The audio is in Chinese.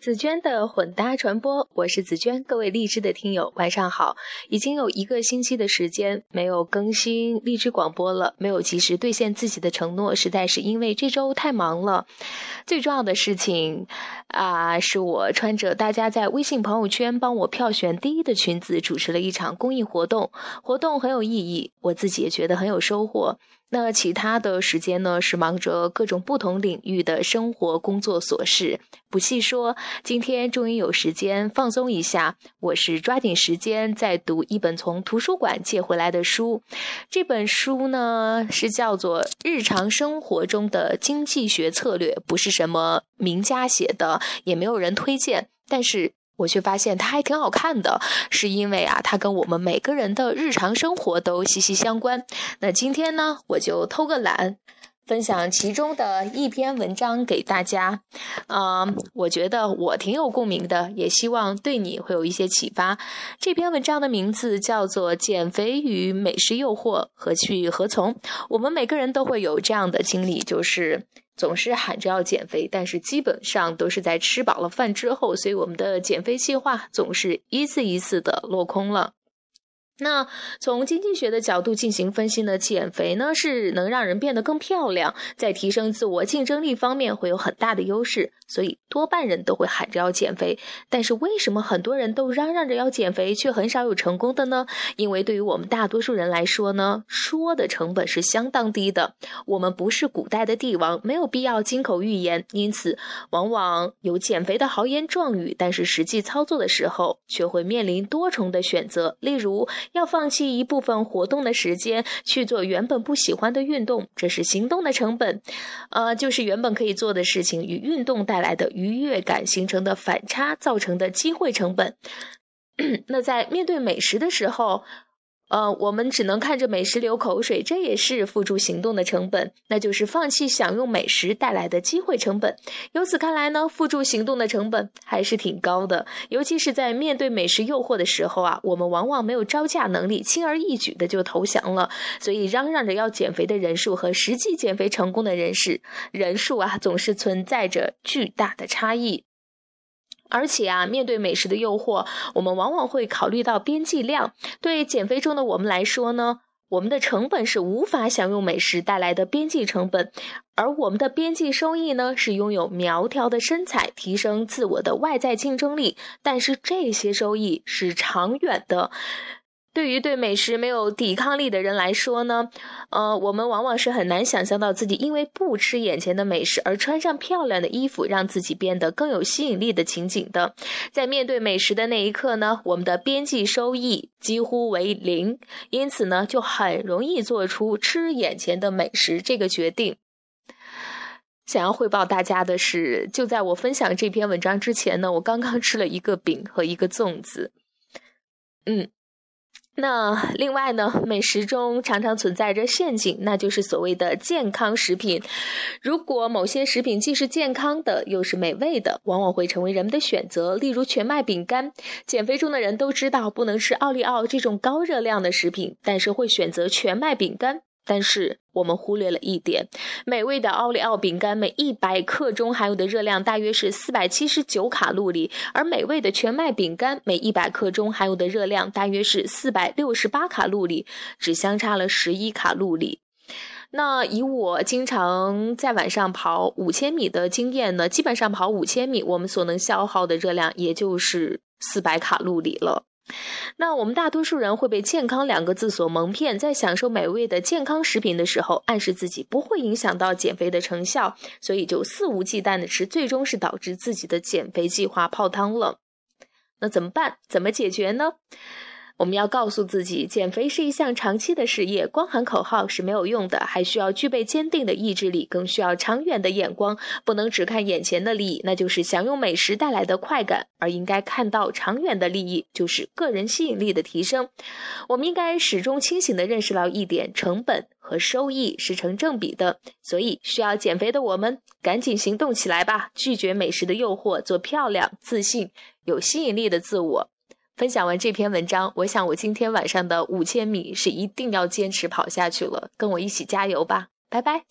紫娟的混搭传播，我是紫娟，各位荔枝的听友，晚上好。已经有一个星期的时间没有更新荔枝广播了，没有及时兑现自己的承诺，实在是因为这周太忙了。最重要的事情啊，是我穿着大家在微信朋友圈帮我票选第一的裙子，主持了一场公益活动，活动很有意义，我自己也觉得很有收获。那其他的时间呢，是忙着各种不同领域的生活、工作琐事，不细说。今天终于有时间放松一下，我是抓紧时间在读一本从图书馆借回来的书。这本书呢，是叫做《日常生活中的经济学策略》，不是什么名家写的，也没有人推荐，但是。我却发现它还挺好看的，是因为啊，它跟我们每个人的日常生活都息息相关。那今天呢，我就偷个懒，分享其中的一篇文章给大家。啊，我觉得我挺有共鸣的，也希望对你会有一些启发。这篇文章的名字叫做《减肥与美食诱惑何去何从》。我们每个人都会有这样的经历，就是。总是喊着要减肥，但是基本上都是在吃饱了饭之后，所以我们的减肥计划总是一次一次的落空了。那从经济学的角度进行分析呢，减肥呢是能让人变得更漂亮，在提升自我竞争力方面会有很大的优势，所以多半人都会喊着要减肥。但是为什么很多人都嚷嚷着要减肥，却很少有成功的呢？因为对于我们大多数人来说呢，说的成本是相当低的。我们不是古代的帝王，没有必要金口玉言，因此往往有减肥的豪言壮语，但是实际操作的时候却会面临多重的选择，例如。要放弃一部分活动的时间去做原本不喜欢的运动，这是行动的成本，呃，就是原本可以做的事情与运动带来的愉悦感形成的反差造成的机会成本。那在面对美食的时候。呃，我们只能看着美食流口水，这也是付诸行动的成本，那就是放弃享用美食带来的机会成本。由此看来呢，付诸行动的成本还是挺高的，尤其是在面对美食诱惑的时候啊，我们往往没有招架能力，轻而易举的就投降了。所以，嚷嚷着要减肥的人数和实际减肥成功的人士人数啊，总是存在着巨大的差异。而且啊，面对美食的诱惑，我们往往会考虑到边际量。对减肥中的我们来说呢，我们的成本是无法享用美食带来的边际成本，而我们的边际收益呢，是拥有苗条的身材，提升自我的外在竞争力。但是这些收益是长远的。对于对美食没有抵抗力的人来说呢，呃，我们往往是很难想象到自己因为不吃眼前的美食而穿上漂亮的衣服，让自己变得更有吸引力的情景的。在面对美食的那一刻呢，我们的边际收益几乎为零，因此呢，就很容易做出吃眼前的美食这个决定。想要汇报大家的是，就在我分享这篇文章之前呢，我刚刚吃了一个饼和一个粽子，嗯。那另外呢，美食中常常存在着陷阱，那就是所谓的健康食品。如果某些食品既是健康的，又是美味的，往往会成为人们的选择。例如全麦饼干，减肥中的人都知道不能吃奥利奥这种高热量的食品，但是会选择全麦饼干。但是我们忽略了一点，美味的奥利奥饼干每一百克中含有的热量大约是四百七十九卡路里，而美味的全麦饼干每一百克中含有的热量大约是四百六十八卡路里，只相差了十一卡路里。那以我经常在晚上跑五千米的经验呢，基本上跑五千米，我们所能消耗的热量也就是四百卡路里了。那我们大多数人会被“健康”两个字所蒙骗，在享受美味的健康食品的时候，暗示自己不会影响到减肥的成效，所以就肆无忌惮的吃，最终是导致自己的减肥计划泡汤了。那怎么办？怎么解决呢？我们要告诉自己，减肥是一项长期的事业，光喊口号是没有用的，还需要具备坚定的意志力，更需要长远的眼光，不能只看眼前的利益，那就是享用美食带来的快感，而应该看到长远的利益，就是个人吸引力的提升。我们应该始终清醒地认识到一点，成本和收益是成正比的，所以需要减肥的我们，赶紧行动起来吧，拒绝美食的诱惑，做漂亮、自信、有吸引力的自我。分享完这篇文章，我想我今天晚上的五千米是一定要坚持跑下去了，跟我一起加油吧，拜拜。